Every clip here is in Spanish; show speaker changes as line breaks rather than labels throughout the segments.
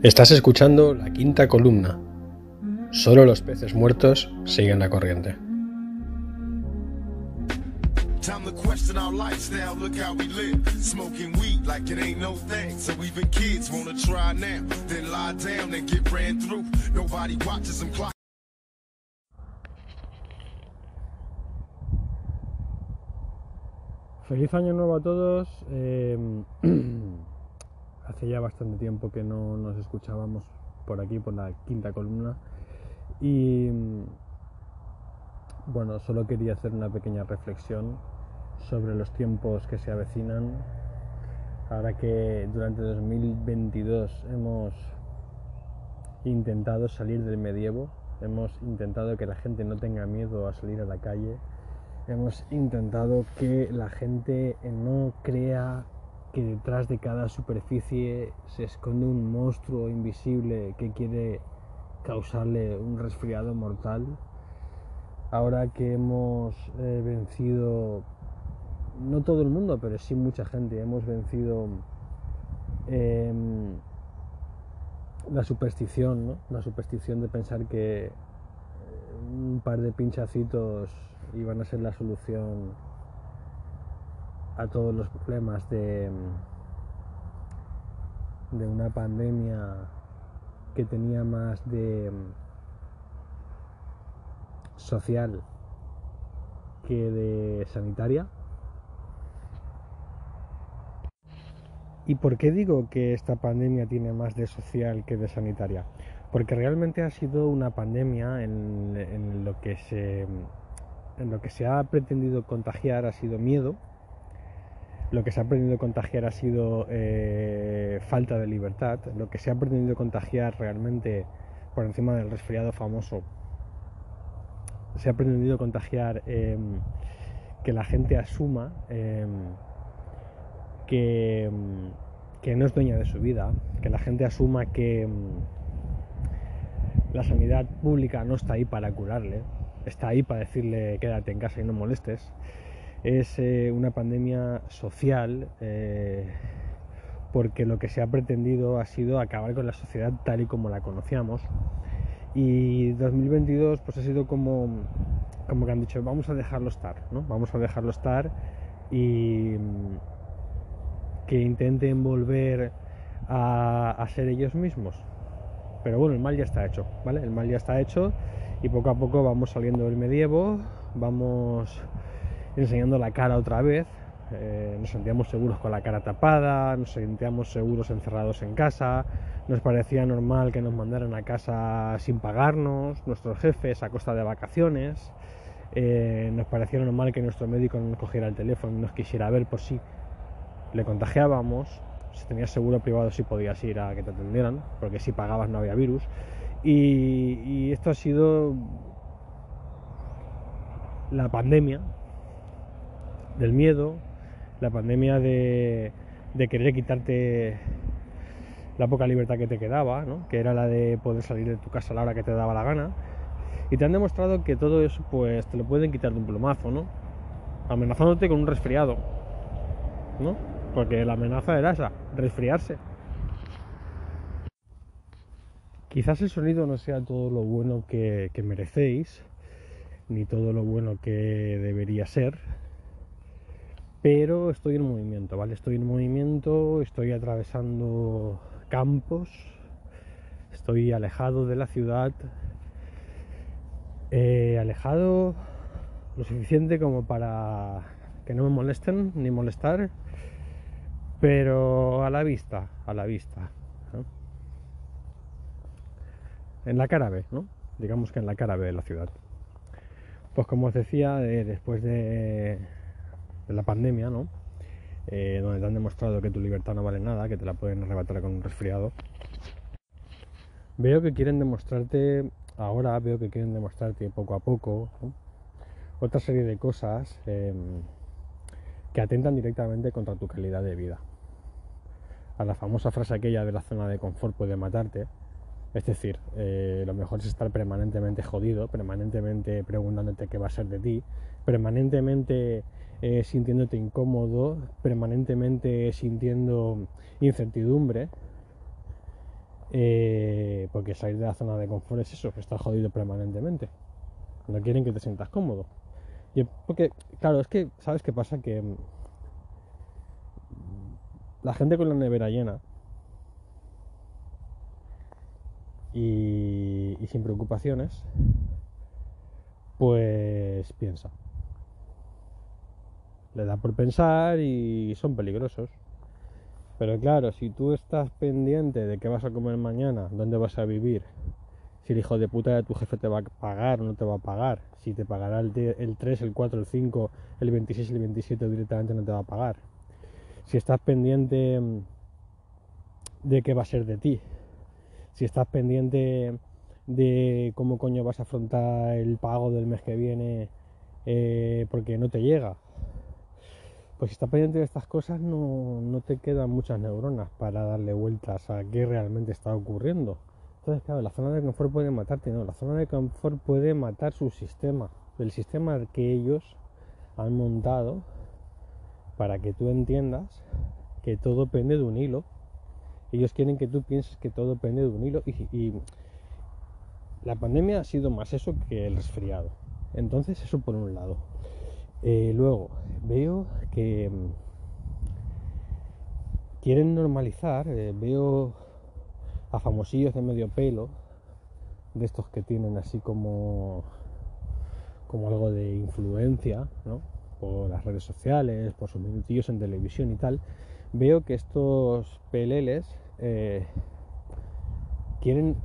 Estás escuchando la quinta columna. Solo los peces muertos siguen la corriente.
Time to question our lifestyle, look how we live. Smoking weed like it ain't no thing. So even kids wanna try now, then lie down and get ran through. Nobody watches them clock.
Feliz año nuevo a todos. Eh, hace ya bastante tiempo que no nos escuchábamos por aquí, por la quinta columna. Y bueno, solo quería hacer una pequeña reflexión sobre los tiempos que se avecinan. Ahora que durante 2022 hemos intentado salir del medievo, hemos intentado que la gente no tenga miedo a salir a la calle, hemos intentado que la gente no crea que detrás de cada superficie se esconde un monstruo invisible que quiere causarle un resfriado mortal. Ahora que hemos eh, vencido, no todo el mundo, pero sí mucha gente, hemos vencido em, la superstición, ¿no? la superstición de pensar que un par de pinchacitos iban a ser la solución a todos los problemas de, de una pandemia que tenía más de social que de sanitaria. ¿Y por qué digo que esta pandemia tiene más de social que de sanitaria? Porque realmente ha sido una pandemia en, lo que se en lo que se ha pretendido contagiar ha sido miedo, lo que se ha pretendido contagiar ha sido eh, falta de libertad, lo que se ha pretendido contagiar realmente por encima del resfriado famoso, se ha pretendido contagiar em, que la gente asuma em, que, em, que no es dueña de su vida, que la gente asuma que la sanidad pública no está ahí para curarle, está ahí para decirle quédate en casa y no molestes. Es eh, una pandemia social eh, porque lo que se ha pretendido ha sido acabar con la sociedad tal y como la conocíamos. Y 2022 pues ha sido como, como que han dicho vamos a dejarlo estar, ¿no? Vamos a dejarlo estar y que intenten volver a, a ser ellos mismos. Pero bueno, el mal ya está hecho, ¿vale? El mal ya está hecho y poco a poco vamos saliendo del medievo, vamos enseñando la cara otra vez, eh, nos sentíamos seguros con la cara tapada, nos sentíamos seguros encerrados en casa, nos parecía normal que nos mandaran a casa sin pagarnos, nuestros jefes a costa de vacaciones, eh, nos parecía normal que nuestro médico nos cogiera el teléfono y nos quisiera ver por si le contagiábamos, si tenías seguro privado si podías ir a que te atendieran, porque si pagabas no había virus. Y, esto ha sido la pandemia del miedo, la pandemia de, querer quitarte la poca libertad que te quedaba, que era la de poder salir de tu casa a la hora que te daba la gana. Y te han demostrado que todo eso pues te lo pueden quitar de un plumazo, ¿no? Amenazándote con un resfriado, ¿no? Porque la amenaza era esa, resfriarse. Quizás el sonido no sea todo lo bueno que, merecéis, ni todo lo bueno que debería ser, pero estoy en movimiento, ¿vale? Estoy en movimiento, estoy atravesando campos, estoy alejado de la ciudad, alejado lo suficiente como para que no me molesten ni molestar, pero a la vista, a la vista en la cara B, ¿no? Digamos que en la cara B de la ciudad. Pues como os decía, eh, después de, la pandemia, ¿no? Eh, donde te han demostrado que tu libertad no vale nada, que te la pueden arrebatar con un resfriado. Veo que quieren demostrarte, ahora veo que quieren demostrarte poco a poco, otra serie de cosas em, que atentan directamente contra tu calidad de vida. A la famosa frase aquella de la zona de confort puede matarte, es decir, eh, lo mejor es estar permanentemente jodido, permanentemente preguntándote qué va a ser de ti, permanentemente eh, sintiéndote incómodo, permanentemente sintiendo incertidumbre Eh, porque salir de la zona de confort es eso, estar jodido permanentemente. No quieren que te sientas cómodo. Y porque, claro, es que, ¿sabes qué pasa? Que mm, la gente con la nevera llena y, sin preocupaciones, pues piensa. Le da por pensar y son peligrosos. Pero claro, si tú estás pendiente de qué vas a comer mañana, dónde vas a vivir, si el hijo de puta de tu jefe te va a pagar o no te va a pagar, si te pagará el, 3, el 4, el 5, el 26, el 27 directamente no te va a pagar, si estás pendiente mm, de qué va a ser de ti, si estás pendiente de cómo coño vas a afrontar el pago del mes que viene eh, porque no te llega, pues si estás pendiente de estas cosas no, no, te quedan muchas neuronas para darle vueltas a qué realmente está ocurriendo. Entonces, claro, la zona de confort puede matarte, no, la zona de confort puede matar su sistema, el sistema que ellos han montado para que tú entiendas que todo pende de un hilo. Ellos quieren que tú pienses que todo pende de un hilo y, y la pandemia ha sido más eso que el resfriado. Entonces, eso por un lado. Eh, luego, veo que mm, quieren normalizar, eh, veo a famosillos de medio pelo, de estos que tienen así como, como algo de influencia, ¿no? por las redes sociales, por sus minutillos en televisión y tal, veo que estos peleles eh, quieren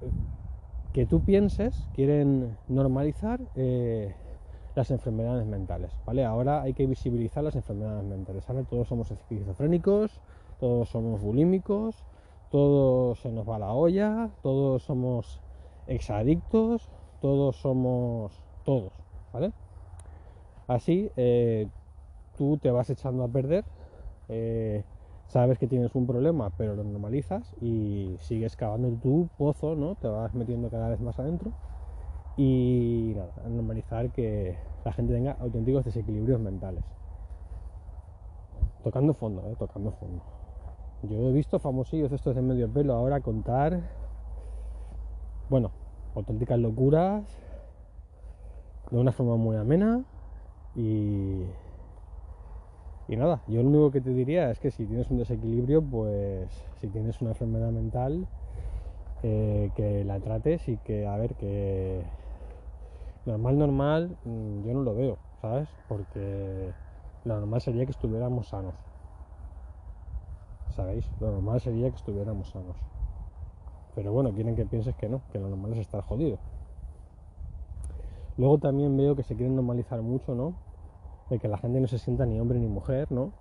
que tú pienses, quieren normalizar las enfermedades mentales, ¿vale? Ahora hay que visibilizar las enfermedades mentales, ¿vale? Todos somos esquizofrénicos, todos somos bulímicos, todos se nos va la olla, todos somos exadictos, todos somos todos, ¿vale? Así eh, tú te vas echando a perder, eh, sabes que tienes un problema, pero lo normalizas y sigues cavando tu pozo, ¿no? Te vas metiendo cada vez más adentro y nada, normalizar que la gente tenga auténticos desequilibrios mentales. Tocando fondo, ¿eh? tocando fondo. Yo he visto famosillos estos de medio pelo ahora contar, bueno, auténticas locuras de una forma muy amena y, y nada, yo lo único que te diría es que si tienes un desequilibrio, pues si tienes una enfermedad mental, eh, que la trates y que, a ver, que Normal, normal, mm, yo no lo veo, ¿sabes? Porque lo normal sería que estuviéramos sanos. ¿Sabéis? Lo normal sería que estuviéramos sanos. Pero bueno, quieren que pienses que no, que lo normal es estar jodido. Luego también veo que se quieren normalizar mucho, ¿no? De que la gente no se sienta ni hombre ni mujer, ¿no?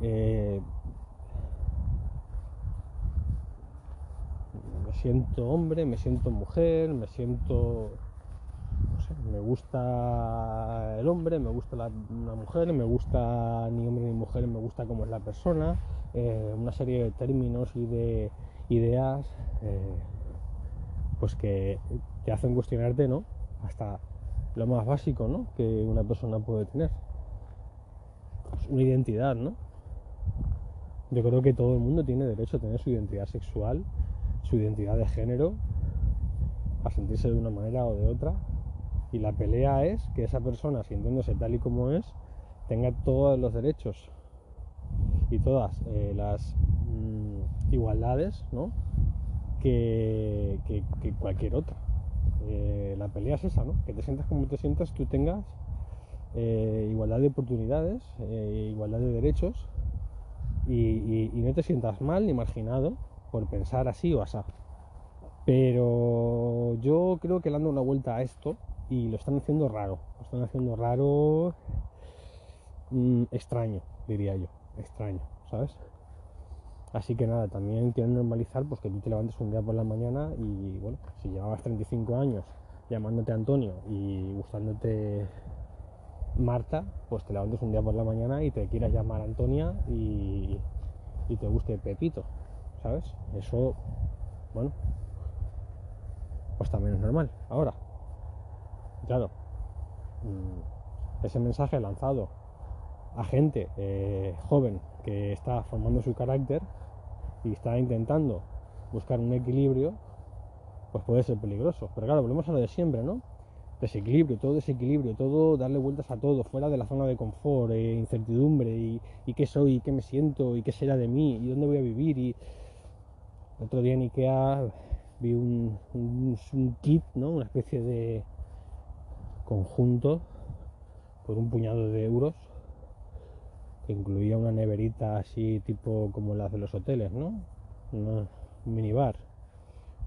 Eh, me siento hombre, me siento mujer, me siento me gusta el hombre, me gusta la, mujer, me gusta ni hombre ni mujer, me gusta cómo es la persona, eh, una serie de términos y de ideas eh, pues que te hacen cuestionarte, ¿no? Hasta lo más básico, ¿no? Que una persona puede tener. Una identidad, ¿no? Yo creo que todo el mundo tiene derecho a tener su identidad sexual, su identidad de género, a sentirse de una manera o de otra, y la pelea es que esa persona, sintiéndose tal y como es, tenga todos los derechos y todas eh, las mm, igualdades ¿no? que, cualquier otra. Eh, la pelea es esa, ¿no? que te sientas como te sientas, tú tengas eh, igualdad de oportunidades, igualdad de derechos y, no te sientas mal ni marginado por pensar así o así. Pero yo creo que le dando una vuelta a esto y lo están haciendo raro, lo están haciendo raro, mm, extraño, diría yo, extraño, ¿sabes? Así que nada, también quieren normalizar pues que tú te levantes un día por la mañana y bueno, si llevabas 35 años llamándote Antonio y gustándote Marta, pues te levantes un día por la mañana y te quieras llamar Antonia y, te guste Pepito, ¿sabes? Eso, bueno, pues también es normal. Ahora, claro, mm, ese mensaje lanzado a gente eh, joven que está formando su carácter y está intentando buscar un equilibrio, pues puede ser peligroso. Pero claro, volvemos a lo de siempre, ¿no? Desequilibrio, todo desequilibrio, todo darle vueltas a todo, fuera de la zona de confort, eh, incertidumbre, y, qué soy, y qué me siento, y qué será de mí, y dónde voy a vivir. Y el otro día en Ikea vi un kit, ¿no? Una especie de conjunto por un puñado de euros que incluía una neverita así tipo como las de los hoteles, ¿no? Una, un minibar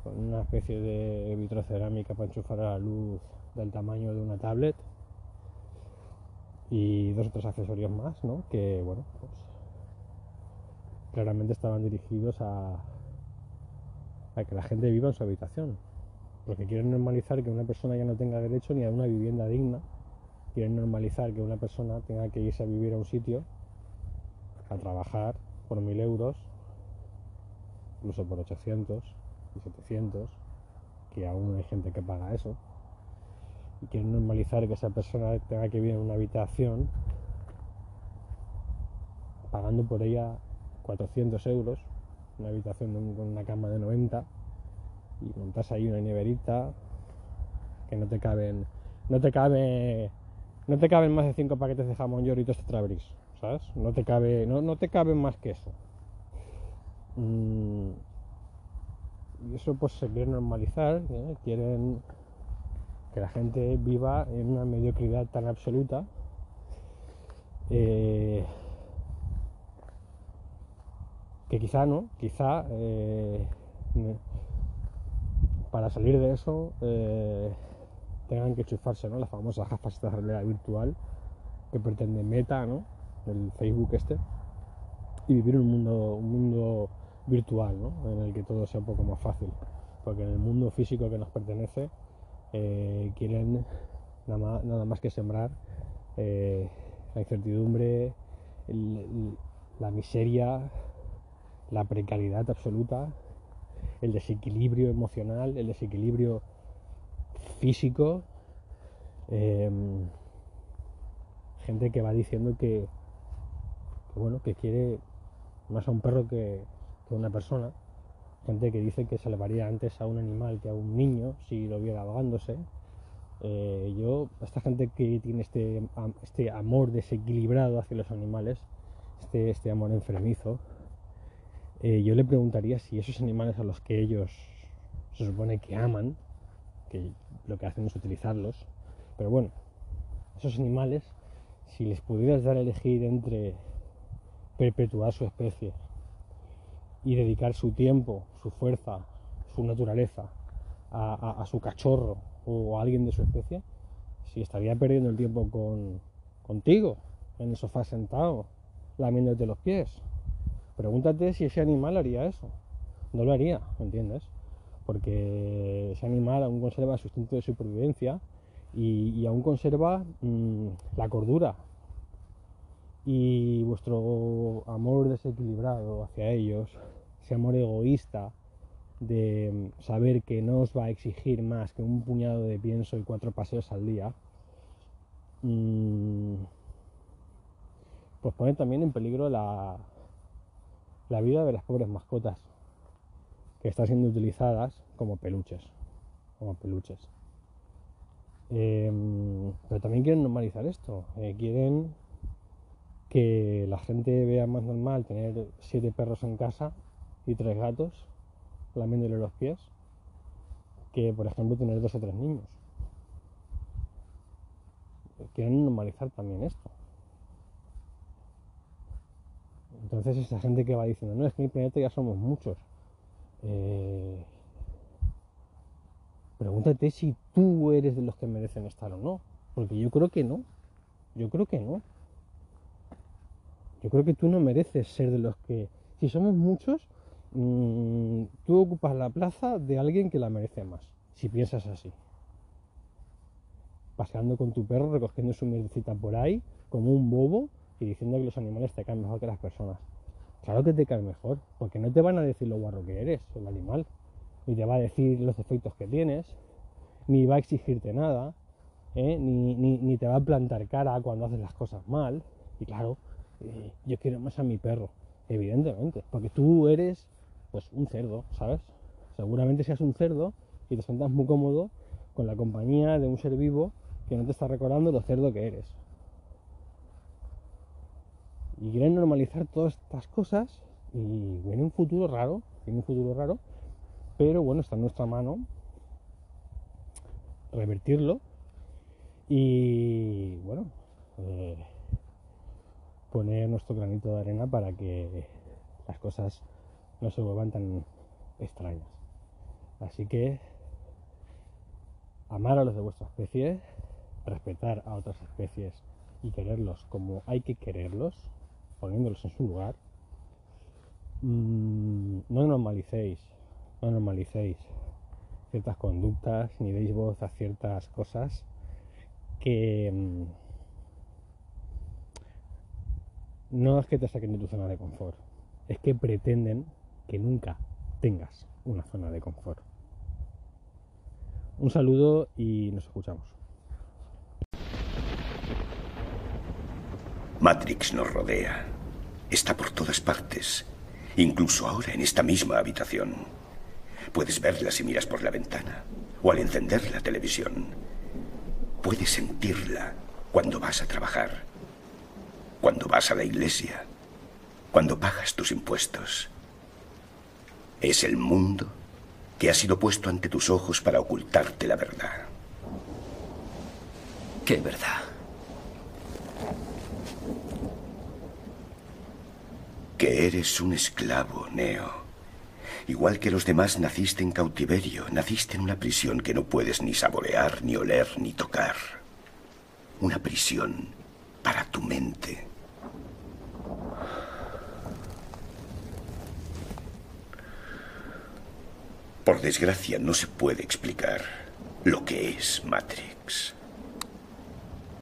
con una especie de vitrocerámica para enchufar a la luz del tamaño de una tablet y dos otros accesorios más, ¿no? Que bueno, pues claramente estaban dirigidos a, a que la gente viva en su habitación, porque quieren normalizar que una persona ya no tenga derecho ni a una vivienda digna, quieren normalizar que una persona tenga que irse a vivir a un sitio a trabajar por mil euros, incluso por 800 y 700, que aún hay gente que paga eso, y quieren normalizar que esa persona tenga que vivir en una habitación pagando por ella 400 euros, una habitación con una cama de 90, y montas ahí una neverita que no te caben, no te cabe, no te caben más de 5 paquetes de jamón y tostada bris. ¿sabes? No te cabe, no, no te cabe más que eso. Mm, y eso pues se quiere normalizar, ¿eh? quieren que la gente viva en una mediocridad tan absoluta. Eh, que quizá no, quizá eh, para salir de eso eh, tengan que chufarse ¿no? las famosas gafas de realidad virtual que pretende Meta, ¿no? el Facebook este, y vivir un mundo, un mundo virtual, ¿no? en el que todo sea un poco más fácil. Porque en el mundo físico que nos pertenece eh, quieren nada más, nada más, que sembrar eh, la incertidumbre, la miseria, la precariedad absoluta, el desequilibrio emocional, el desequilibrio físico. Eh, gente que va diciendo que, bueno, que quiere más a un perro que, a una persona. Gente que dice que salvaría antes a un animal que a un niño si lo viera ahogándose. Eh, yo, esta gente que tiene este, este amor desequilibrado hacia los animales, este, este amor enfermizo, eh, yo le preguntaría si esos animales a los que ellos se supone que aman, que lo que hacen es utilizarlos, pero bueno, esos animales, si les pudieras dar a elegir entre perpetuar su especie y dedicar su tiempo, su fuerza, su naturaleza a, su cachorro o a alguien de su especie, si estaría perdiendo el tiempo con, contigo en el sofá sentado, lamiéndote los pies. Pregúntate si ese animal haría eso. No lo haría, ¿me entiendes? Porque ese animal aún conserva su instinto de supervivencia y, aún conserva mmm, la cordura, y vuestro amor desequilibrado hacia ellos, ese amor egoísta de saber que no os va a exigir más que un puñado de pienso y cuatro paseos al día, mmm, pues pone también en peligro la, la vida de las pobres mascotas que están siendo utilizadas como peluches, como peluches. Eh, pero también quieren normalizar esto, eh, quieren que la gente vea más normal tener siete perros en casa y tres gatos lamiéndole los pies que por ejemplo tener dos o tres niños. Quieren normalizar también esto. Entonces esa gente que va diciendo no es que en planeta ya somos muchos eh, pregúntate si tú eres de los que merecen estar o no porque yo creo que no yo creo que no yo creo que tú no mereces ser de los que, si somos muchos, mmm, tú ocupas la plaza de alguien que la merece más, si piensas así. Paseando con tu perro, recogiendo su mierdecita por ahí, como un bobo, y diciendo que los animales te caen mejor que las personas. Claro que te caen mejor, porque no te van a decir lo guarro que eres, el animal, ni te va a decir los defectos que tienes, ni va a exigirte nada, ¿eh? ni, ni, ni te va a plantar cara cuando haces las cosas mal. Y claro, yo quiero más a mi perro, evidentemente, porque tú eres pues un cerdo, ¿sabes? Seguramente seas un cerdo y te sientas muy cómodo con la compañía de un ser vivo que no te está recordando lo cerdo que eres. Y quieren normalizar todas estas cosas y viene un futuro raro, viene un futuro raro, pero bueno, está en nuestra mano revertirlo y bueno, eh, poner nuestro granito de arena para que las cosas no se vuelvan tan extrañas. Así que amar a los de vuestra especie, respetar a otras especies y quererlos como hay que quererlos, poniéndolos en su lugar. Mm, no normalicéis, no normalicéis ciertas conductas ni deis voz a ciertas cosas que mm, no es que te saquen de tu zona de confort, es que pretenden que nunca tengas una zona de confort. Un saludo y nos escuchamos.
Matrix nos rodea. Está por todas partes. Incluso ahora en esta misma habitación. Puedes verla si miras por la ventana o al encender la televisión. Puedes sentirla cuando vas a trabajar, cuando vas a la iglesia, cuando pagas tus impuestos. Es el mundo que ha sido puesto ante tus ojos para ocultarte la verdad.
¿Qué verdad?
Que eres un esclavo, Neo. Igual que los demás naciste en cautiverio, naciste en una prisión que no puedes ni saborear, ni oler, ni tocar. Una prisión para tu mente. Por desgracia no se puede explicar lo que es Matrix.